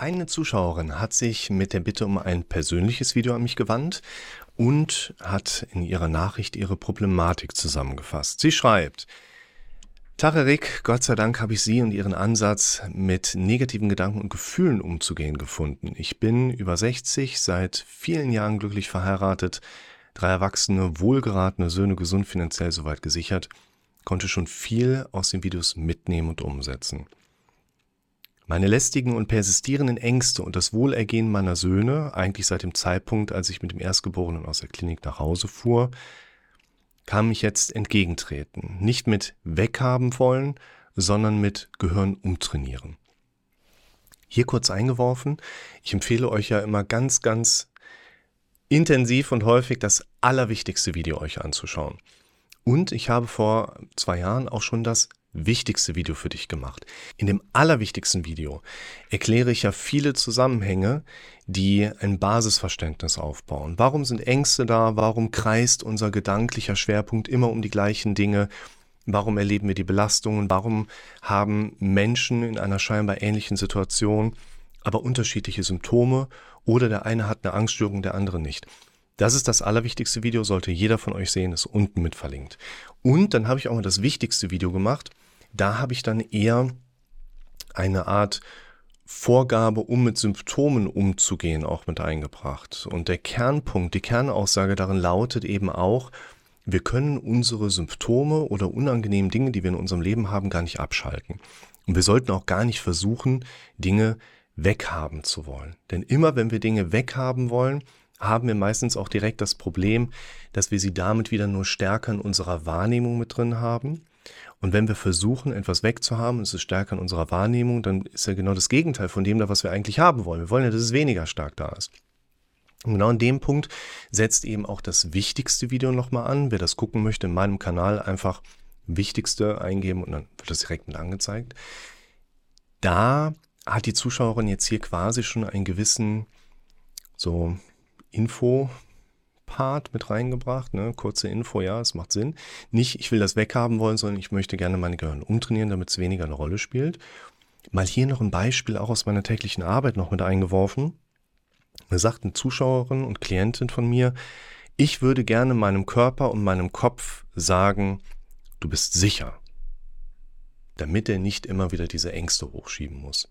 Eine Zuschauerin hat sich mit der Bitte um ein persönliches Video an mich gewandt und hat in ihrer Nachricht ihre Problematik zusammengefasst. Sie schreibt, Tacherik, Gott sei Dank habe ich Sie und Ihren Ansatz, mit negativen Gedanken und Gefühlen umzugehen, gefunden. Ich bin über 60, seit vielen Jahren glücklich verheiratet, drei erwachsene, wohlgeratene Söhne, gesund finanziell soweit gesichert, konnte schon viel aus den Videos mitnehmen und umsetzen. Meine lästigen und persistierenden Ängste und das Wohlergehen meiner Söhne, eigentlich seit dem Zeitpunkt, als ich mit dem Erstgeborenen aus der Klinik nach Hause fuhr, kam mich jetzt entgegentreten. Nicht mit weghaben wollen, sondern mit Gehirn umtrainieren. Hier kurz eingeworfen, ich empfehle euch ja immer ganz, ganz intensiv und häufig das allerwichtigste Video euch anzuschauen. Und ich habe vor zwei Jahren auch schon das wichtigste Video für dich gemacht. In dem allerwichtigsten Video erkläre ich ja viele Zusammenhänge, die ein Basisverständnis aufbauen. Warum sind Ängste da? Warum kreist unser gedanklicher Schwerpunkt immer um die gleichen Dinge? Warum erleben wir die Belastungen? Warum haben Menschen in einer scheinbar ähnlichen Situation aber unterschiedliche Symptome oder der eine hat eine Angststörung, der andere nicht? Das ist das allerwichtigste Video, sollte jeder von euch sehen, ist unten mit verlinkt. Und dann habe ich auch mal das wichtigste Video gemacht. Da habe ich dann eher eine Art Vorgabe, um mit Symptomen umzugehen, auch mit eingebracht. Und der Kernpunkt, die Kernaussage darin lautet eben auch, wir können unsere Symptome oder unangenehmen Dinge, die wir in unserem Leben haben, gar nicht abschalten. Und wir sollten auch gar nicht versuchen, Dinge weghaben zu wollen. Denn immer wenn wir Dinge weghaben wollen, haben wir meistens auch direkt das Problem, dass wir sie damit wieder nur stärker in unserer Wahrnehmung mit drin haben. Und wenn wir versuchen, etwas wegzuhaben, es ist stärker in unserer Wahrnehmung, dann ist ja genau das Gegenteil von dem da, was wir eigentlich haben wollen. Wir wollen ja, dass es weniger stark da ist. Und genau in dem Punkt setzt eben auch das wichtigste Video nochmal an. Wer das gucken möchte, in meinem Kanal einfach wichtigste eingeben und dann wird das direkt mit angezeigt. Da hat die Zuschauerin jetzt hier quasi schon einen gewissen, so Info-Part mit reingebracht. Ne? Kurze Info, ja, es macht Sinn. Nicht, ich will das weghaben wollen, sondern ich möchte gerne meine Gehirn umtrainieren, damit es weniger eine Rolle spielt. Mal hier noch ein Beispiel auch aus meiner täglichen Arbeit noch mit eingeworfen. Da sagt eine Zuschauerin und Klientin von mir, ich würde gerne meinem Körper und meinem Kopf sagen, du bist sicher, damit er nicht immer wieder diese Ängste hochschieben muss.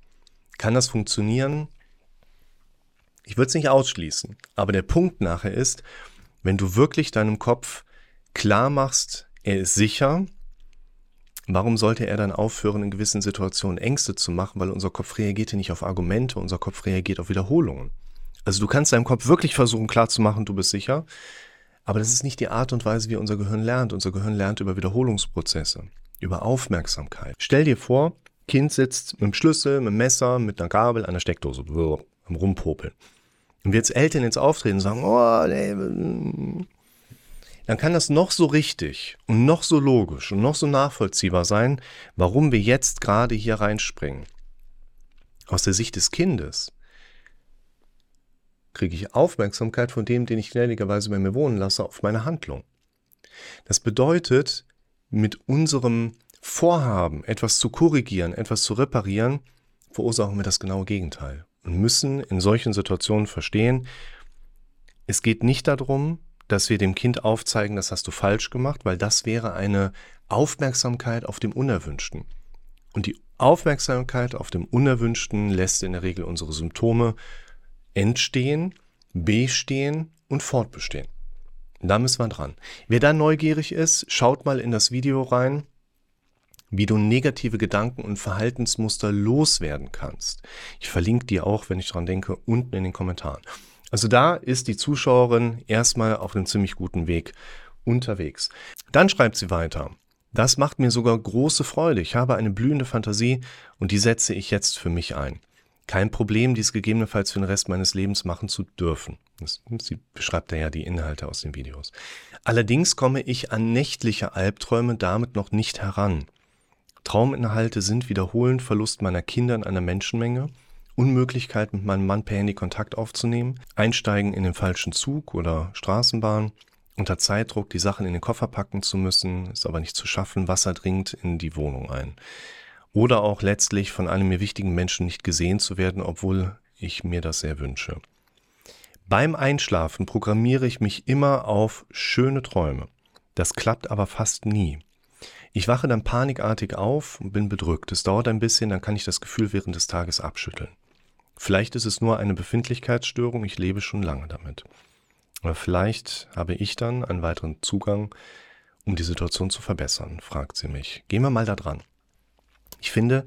Kann das funktionieren? Ich würde es nicht ausschließen. Aber der Punkt nachher ist, wenn du wirklich deinem Kopf klar machst, er ist sicher, warum sollte er dann aufhören, in gewissen Situationen Ängste zu machen? Weil unser Kopf reagiert ja nicht auf Argumente, unser Kopf reagiert auf Wiederholungen. Also du kannst deinem Kopf wirklich versuchen klarzumachen, du bist sicher, aber das ist nicht die Art und Weise, wie unser Gehirn lernt. Unser Gehirn lernt über Wiederholungsprozesse, über Aufmerksamkeit. Stell dir vor, Kind sitzt mit dem Schlüssel, mit dem Messer, mit einer Gabel, einer Steckdose, am Rumpopeln. Und wir als Eltern jetzt auftreten und sagen, oh, nee, dann kann das noch so richtig und noch so logisch und noch so nachvollziehbar sein, warum wir jetzt gerade hier reinspringen. Aus der Sicht des Kindes kriege ich Aufmerksamkeit von dem, den ich gnädigerweise bei mir wohnen lasse, auf meine Handlung. Das bedeutet, mit unserem Vorhaben, etwas zu korrigieren, etwas zu reparieren, verursachen wir das genaue Gegenteil müssen in solchen Situationen verstehen, es geht nicht darum, dass wir dem Kind aufzeigen, das hast du falsch gemacht, weil das wäre eine Aufmerksamkeit auf dem Unerwünschten. Und die Aufmerksamkeit auf dem Unerwünschten lässt in der Regel unsere Symptome entstehen, bestehen und fortbestehen. Da müssen wir dran. Wer da neugierig ist, schaut mal in das Video rein wie du negative Gedanken und Verhaltensmuster loswerden kannst. Ich verlinke dir auch, wenn ich dran denke, unten in den Kommentaren. Also da ist die Zuschauerin erstmal auf einem ziemlich guten Weg unterwegs. Dann schreibt sie weiter. Das macht mir sogar große Freude. Ich habe eine blühende Fantasie und die setze ich jetzt für mich ein. Kein Problem, dies gegebenenfalls für den Rest meines Lebens machen zu dürfen. Das, sie beschreibt ja die Inhalte aus den Videos. Allerdings komme ich an nächtliche Albträume damit noch nicht heran. Trauminhalte sind Wiederholen, Verlust meiner Kinder in einer Menschenmenge, Unmöglichkeit mit meinem Mann per Handy Kontakt aufzunehmen, Einsteigen in den falschen Zug oder Straßenbahn, unter Zeitdruck die Sachen in den Koffer packen zu müssen, ist aber nicht zu schaffen, Wasser dringt in die Wohnung ein. oder auch letztlich von einem mir wichtigen Menschen nicht gesehen zu werden, obwohl ich mir das sehr wünsche. Beim Einschlafen programmiere ich mich immer auf schöne Träume. Das klappt aber fast nie. Ich wache dann panikartig auf und bin bedrückt. Es dauert ein bisschen, dann kann ich das Gefühl während des Tages abschütteln. Vielleicht ist es nur eine Befindlichkeitsstörung, ich lebe schon lange damit. Aber vielleicht habe ich dann einen weiteren Zugang, um die Situation zu verbessern, fragt sie mich. Gehen wir mal da dran. Ich finde,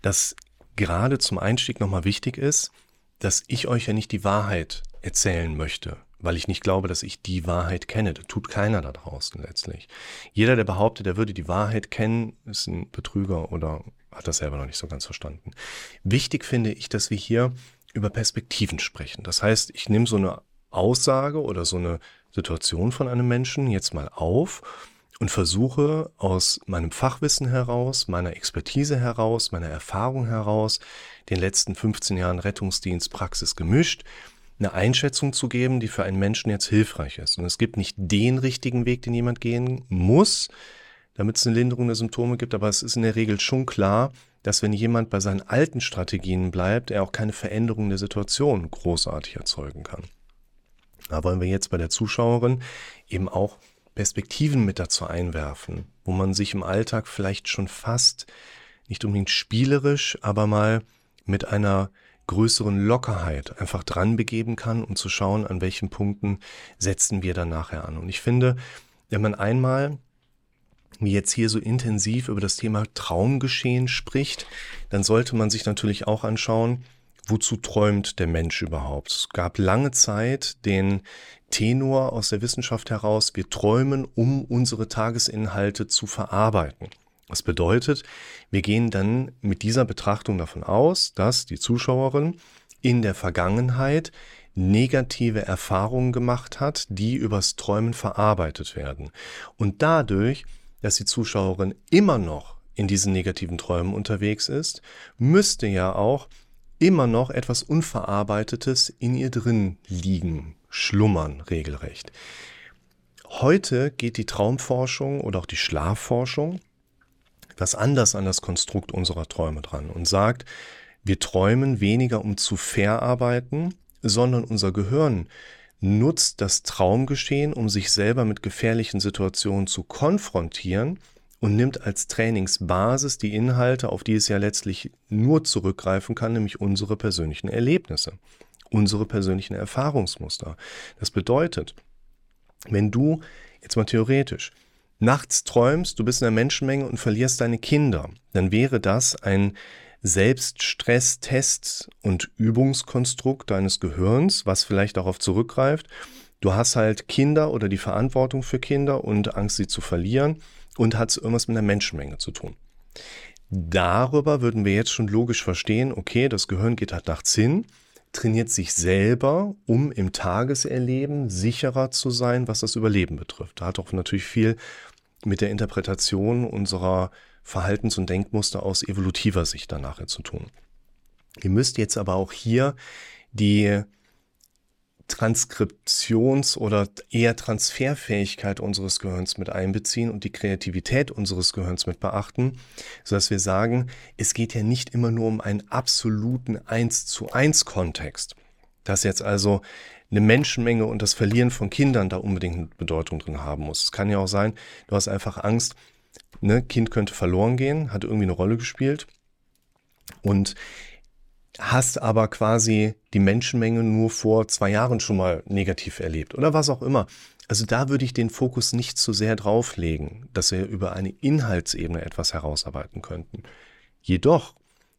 dass gerade zum Einstieg nochmal wichtig ist, dass ich euch ja nicht die Wahrheit erzählen möchte, weil ich nicht glaube, dass ich die Wahrheit kenne. Das tut keiner da draußen letztlich. Jeder, der behauptet, er würde die Wahrheit kennen, ist ein Betrüger oder hat das selber noch nicht so ganz verstanden. Wichtig finde ich, dass wir hier über Perspektiven sprechen. Das heißt, ich nehme so eine Aussage oder so eine Situation von einem Menschen jetzt mal auf und versuche aus meinem Fachwissen heraus, meiner Expertise heraus, meiner Erfahrung heraus, den letzten 15 Jahren Rettungsdienstpraxis gemischt, eine Einschätzung zu geben, die für einen Menschen jetzt hilfreich ist. Und es gibt nicht den richtigen Weg, den jemand gehen muss, damit es eine Linderung der Symptome gibt, aber es ist in der Regel schon klar, dass wenn jemand bei seinen alten Strategien bleibt, er auch keine Veränderung der Situation großartig erzeugen kann. Da wollen wir jetzt bei der Zuschauerin eben auch Perspektiven mit dazu einwerfen, wo man sich im Alltag vielleicht schon fast nicht unbedingt spielerisch, aber mal mit einer größeren Lockerheit einfach dran begeben kann, um zu schauen, an welchen Punkten setzen wir dann nachher an. Und ich finde, wenn man einmal wie jetzt hier so intensiv über das Thema Traumgeschehen spricht, dann sollte man sich natürlich auch anschauen, wozu träumt der Mensch überhaupt? Es gab lange Zeit den Tenor aus der Wissenschaft heraus, wir träumen, um unsere Tagesinhalte zu verarbeiten. Das bedeutet, wir gehen dann mit dieser Betrachtung davon aus, dass die Zuschauerin in der Vergangenheit negative Erfahrungen gemacht hat, die übers Träumen verarbeitet werden. Und dadurch dass die Zuschauerin immer noch in diesen negativen Träumen unterwegs ist, müsste ja auch immer noch etwas Unverarbeitetes in ihr drin liegen, schlummern regelrecht. Heute geht die Traumforschung oder auch die Schlafforschung etwas anders an das Konstrukt unserer Träume dran und sagt, wir träumen weniger um zu verarbeiten, sondern unser Gehirn nutzt das Traumgeschehen, um sich selber mit gefährlichen Situationen zu konfrontieren und nimmt als Trainingsbasis die Inhalte, auf die es ja letztlich nur zurückgreifen kann, nämlich unsere persönlichen Erlebnisse, unsere persönlichen Erfahrungsmuster. Das bedeutet, wenn du jetzt mal theoretisch nachts träumst, du bist in der Menschenmenge und verlierst deine Kinder, dann wäre das ein Selbststresstest und Übungskonstrukt deines Gehirns, was vielleicht darauf zurückgreift. Du hast halt Kinder oder die Verantwortung für Kinder und Angst, sie zu verlieren und hat irgendwas mit der Menschenmenge zu tun. Darüber würden wir jetzt schon logisch verstehen, okay, das Gehirn geht halt nachts hin, trainiert sich selber, um im Tageserleben sicherer zu sein, was das Überleben betrifft. Da hat auch natürlich viel mit der Interpretation unserer Verhaltens- und Denkmuster aus evolutiver Sicht danach zu tun. Ihr müsst jetzt aber auch hier die Transkriptions- oder eher Transferfähigkeit unseres Gehirns mit einbeziehen und die Kreativität unseres Gehirns mit beachten, sodass wir sagen, es geht ja nicht immer nur um einen absoluten 1 zu 1 Kontext. Dass jetzt also eine Menschenmenge und das Verlieren von Kindern da unbedingt eine Bedeutung drin haben muss. Es kann ja auch sein, du hast einfach Angst, ne, Kind könnte verloren gehen, hat irgendwie eine Rolle gespielt und hast aber quasi die Menschenmenge nur vor zwei Jahren schon mal negativ erlebt oder was auch immer. Also da würde ich den Fokus nicht zu sehr drauflegen, dass wir über eine Inhaltsebene etwas herausarbeiten könnten. Jedoch,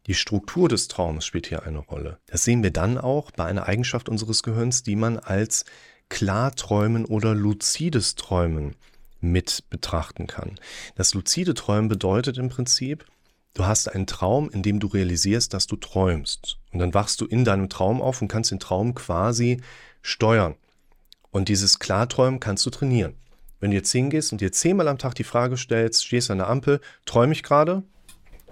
die Struktur des Traums spielt hier eine Rolle. Das sehen wir dann auch bei einer Eigenschaft unseres Gehirns, die man als Klarträumen oder luzides Träumen mit betrachten kann. Das luzide Träumen bedeutet im Prinzip, du hast einen Traum, in dem du realisierst, dass du träumst. Und dann wachst du in deinem Traum auf und kannst den Traum quasi steuern. Und dieses Klarträumen kannst du trainieren. Wenn du jetzt hingehst und dir zehnmal am Tag die Frage stellst, stehst an der Ampel, träume ich gerade?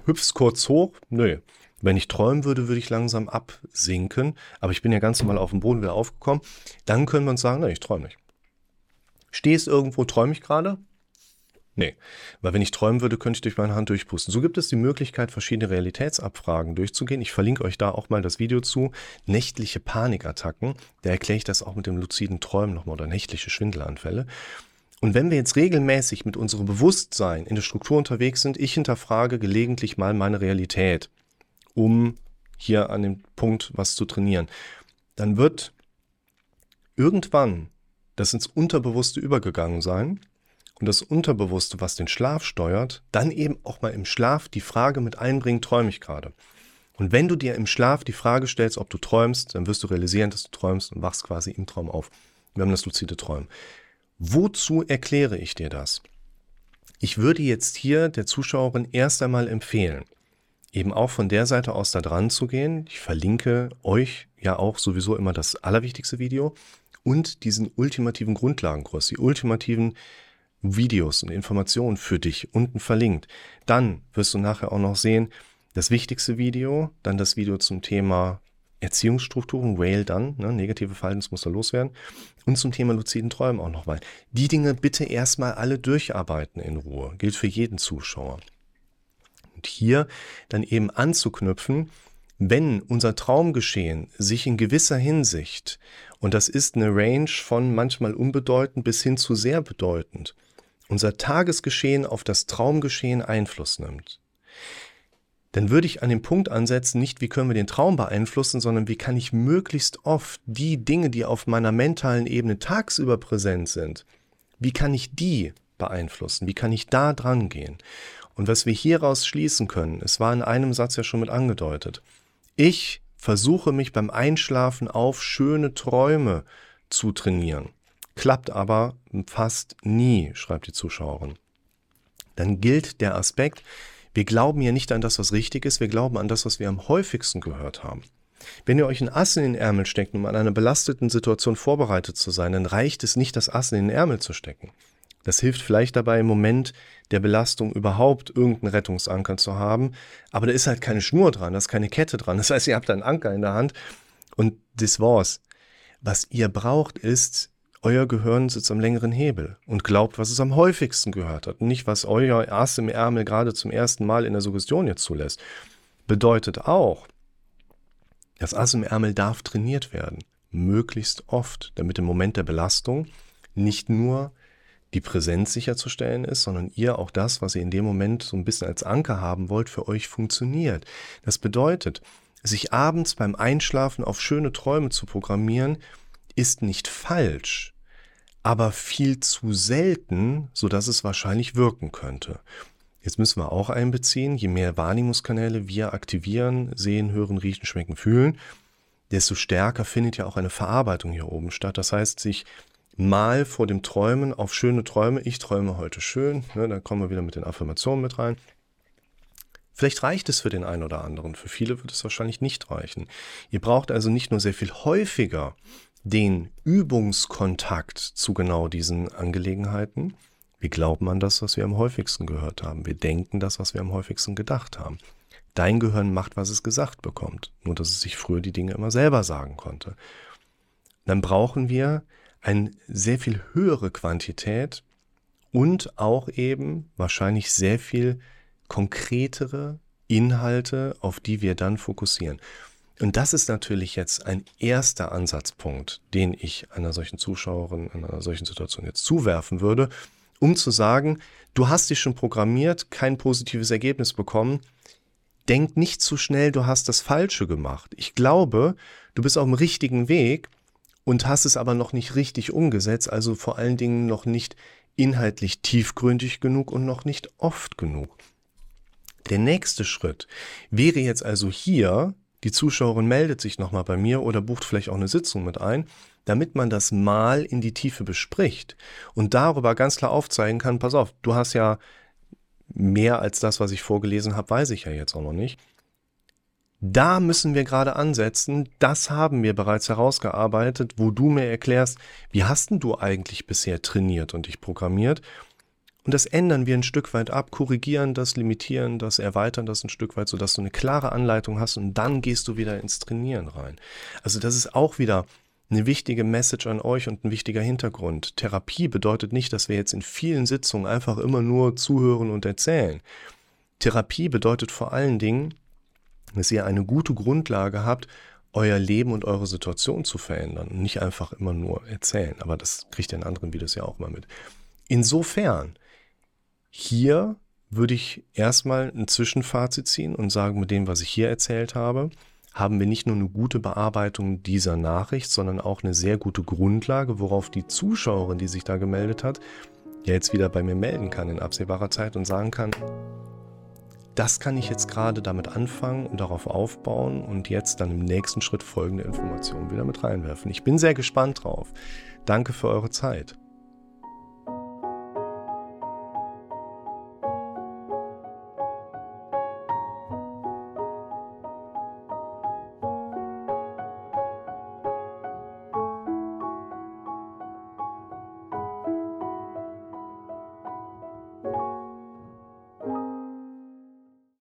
Hüpfst kurz hoch? Nö. Wenn ich träumen würde, würde ich langsam absinken. Aber ich bin ja ganz normal auf dem Boden wieder aufgekommen. Dann können wir uns sagen, nein, ich träume nicht. Stehst irgendwo, träume ich gerade? Nee, weil wenn ich träumen würde, könnte ich durch meine Hand durchpusten. So gibt es die Möglichkeit, verschiedene Realitätsabfragen durchzugehen. Ich verlinke euch da auch mal das Video zu. Nächtliche Panikattacken. Da erkläre ich das auch mit dem luziden Träumen nochmal oder nächtliche Schwindelanfälle. Und wenn wir jetzt regelmäßig mit unserem Bewusstsein in der Struktur unterwegs sind, ich hinterfrage gelegentlich mal meine Realität, um hier an dem Punkt was zu trainieren, dann wird irgendwann das ins Unterbewusste übergegangen sein und das Unterbewusste, was den Schlaf steuert, dann eben auch mal im Schlaf die Frage mit einbringen, träume ich gerade. Und wenn du dir im Schlaf die Frage stellst, ob du träumst, dann wirst du realisieren, dass du träumst und wachst quasi im Traum auf. Wir haben das luzide Träumen. Wozu erkläre ich dir das? Ich würde jetzt hier der Zuschauerin erst einmal empfehlen, eben auch von der Seite aus da dran zu gehen. Ich verlinke euch ja auch sowieso immer das allerwichtigste Video und diesen ultimativen Grundlagenkurs, die ultimativen Videos und Informationen für dich unten verlinkt. Dann wirst du nachher auch noch sehen, das wichtigste Video, dann das Video zum Thema Erziehungsstrukturen, Whale dann, ne, negative Verhaltensmuster loswerden und zum Thema luziden Träumen auch noch mal. Die Dinge bitte erstmal alle durcharbeiten in Ruhe. Gilt für jeden Zuschauer. Und hier dann eben anzuknüpfen, wenn unser Traumgeschehen sich in gewisser Hinsicht, und das ist eine Range von manchmal unbedeutend bis hin zu sehr bedeutend, unser Tagesgeschehen auf das Traumgeschehen Einfluss nimmt, dann würde ich an dem Punkt ansetzen, nicht wie können wir den Traum beeinflussen, sondern wie kann ich möglichst oft die Dinge, die auf meiner mentalen Ebene tagsüber präsent sind, wie kann ich die beeinflussen? Wie kann ich da dran gehen? Und was wir hieraus schließen können, es war in einem Satz ja schon mit angedeutet. Ich versuche mich beim Einschlafen auf schöne Träume zu trainieren klappt aber fast nie, schreibt die Zuschauerin. Dann gilt der Aspekt, wir glauben ja nicht an das, was richtig ist, wir glauben an das, was wir am häufigsten gehört haben. Wenn ihr euch ein Ass in den Ärmel steckt, um an einer belasteten Situation vorbereitet zu sein, dann reicht es nicht, das Ass in den Ärmel zu stecken. Das hilft vielleicht dabei, im Moment der Belastung überhaupt irgendeinen Rettungsanker zu haben, aber da ist halt keine Schnur dran, da ist keine Kette dran. Das heißt, ihr habt einen Anker in der Hand und das war's. Was ihr braucht, ist euer Gehirn sitzt am längeren Hebel und glaubt, was es am häufigsten gehört hat. Nicht, was euer Ass im Ärmel gerade zum ersten Mal in der Suggestion jetzt zulässt. Bedeutet auch, das Ass im Ärmel darf trainiert werden. Möglichst oft, damit im Moment der Belastung nicht nur die Präsenz sicherzustellen ist, sondern ihr auch das, was ihr in dem Moment so ein bisschen als Anker haben wollt, für euch funktioniert. Das bedeutet, sich abends beim Einschlafen auf schöne Träume zu programmieren, ist nicht falsch aber viel zu selten, so dass es wahrscheinlich wirken könnte. Jetzt müssen wir auch einbeziehen, je mehr Wahrnehmungskanäle wir aktivieren, sehen, hören, riechen, schmecken, fühlen, desto stärker findet ja auch eine Verarbeitung hier oben statt. Das heißt, sich mal vor dem Träumen auf schöne Träume, ich träume heute schön, ne, da kommen wir wieder mit den Affirmationen mit rein. Vielleicht reicht es für den einen oder anderen, für viele wird es wahrscheinlich nicht reichen. Ihr braucht also nicht nur sehr viel häufiger den Übungskontakt zu genau diesen Angelegenheiten. Wir glauben an das, was wir am häufigsten gehört haben. Wir denken das, was wir am häufigsten gedacht haben. Dein Gehirn macht, was es gesagt bekommt, nur dass es sich früher die Dinge immer selber sagen konnte. Dann brauchen wir eine sehr viel höhere Quantität und auch eben wahrscheinlich sehr viel konkretere Inhalte, auf die wir dann fokussieren. Und das ist natürlich jetzt ein erster Ansatzpunkt, den ich einer solchen Zuschauerin in einer solchen Situation jetzt zuwerfen würde, um zu sagen, du hast dich schon programmiert, kein positives Ergebnis bekommen. Denk nicht zu schnell, du hast das Falsche gemacht. Ich glaube, du bist auf dem richtigen Weg und hast es aber noch nicht richtig umgesetzt, also vor allen Dingen noch nicht inhaltlich tiefgründig genug und noch nicht oft genug. Der nächste Schritt wäre jetzt also hier die Zuschauerin meldet sich nochmal bei mir oder bucht vielleicht auch eine Sitzung mit ein, damit man das mal in die Tiefe bespricht und darüber ganz klar aufzeigen kann, pass auf, du hast ja mehr als das, was ich vorgelesen habe, weiß ich ja jetzt auch noch nicht. Da müssen wir gerade ansetzen. Das haben wir bereits herausgearbeitet, wo du mir erklärst, wie hast denn du eigentlich bisher trainiert und dich programmiert? Und das ändern wir ein Stück weit ab, korrigieren das, limitieren das, erweitern das ein Stück weit, sodass du eine klare Anleitung hast und dann gehst du wieder ins Trainieren rein. Also das ist auch wieder eine wichtige Message an euch und ein wichtiger Hintergrund. Therapie bedeutet nicht, dass wir jetzt in vielen Sitzungen einfach immer nur zuhören und erzählen. Therapie bedeutet vor allen Dingen, dass ihr eine gute Grundlage habt, euer Leben und eure Situation zu verändern und nicht einfach immer nur erzählen. Aber das kriegt ihr in anderen Videos ja auch mal mit. Insofern, hier würde ich erstmal ein Zwischenfazit ziehen und sagen, mit dem, was ich hier erzählt habe, haben wir nicht nur eine gute Bearbeitung dieser Nachricht, sondern auch eine sehr gute Grundlage, worauf die Zuschauerin, die sich da gemeldet hat, jetzt wieder bei mir melden kann in absehbarer Zeit und sagen kann, das kann ich jetzt gerade damit anfangen und darauf aufbauen und jetzt dann im nächsten Schritt folgende Informationen wieder mit reinwerfen. Ich bin sehr gespannt drauf. Danke für eure Zeit.